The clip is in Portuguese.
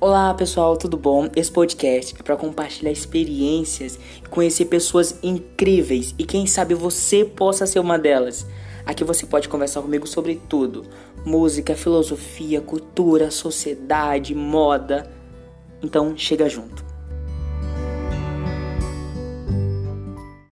Olá pessoal, tudo bom? Esse podcast é para compartilhar experiências e conhecer pessoas incríveis e quem sabe você possa ser uma delas. Aqui você pode conversar comigo sobre tudo: música, filosofia, cultura, sociedade, moda. Então chega junto.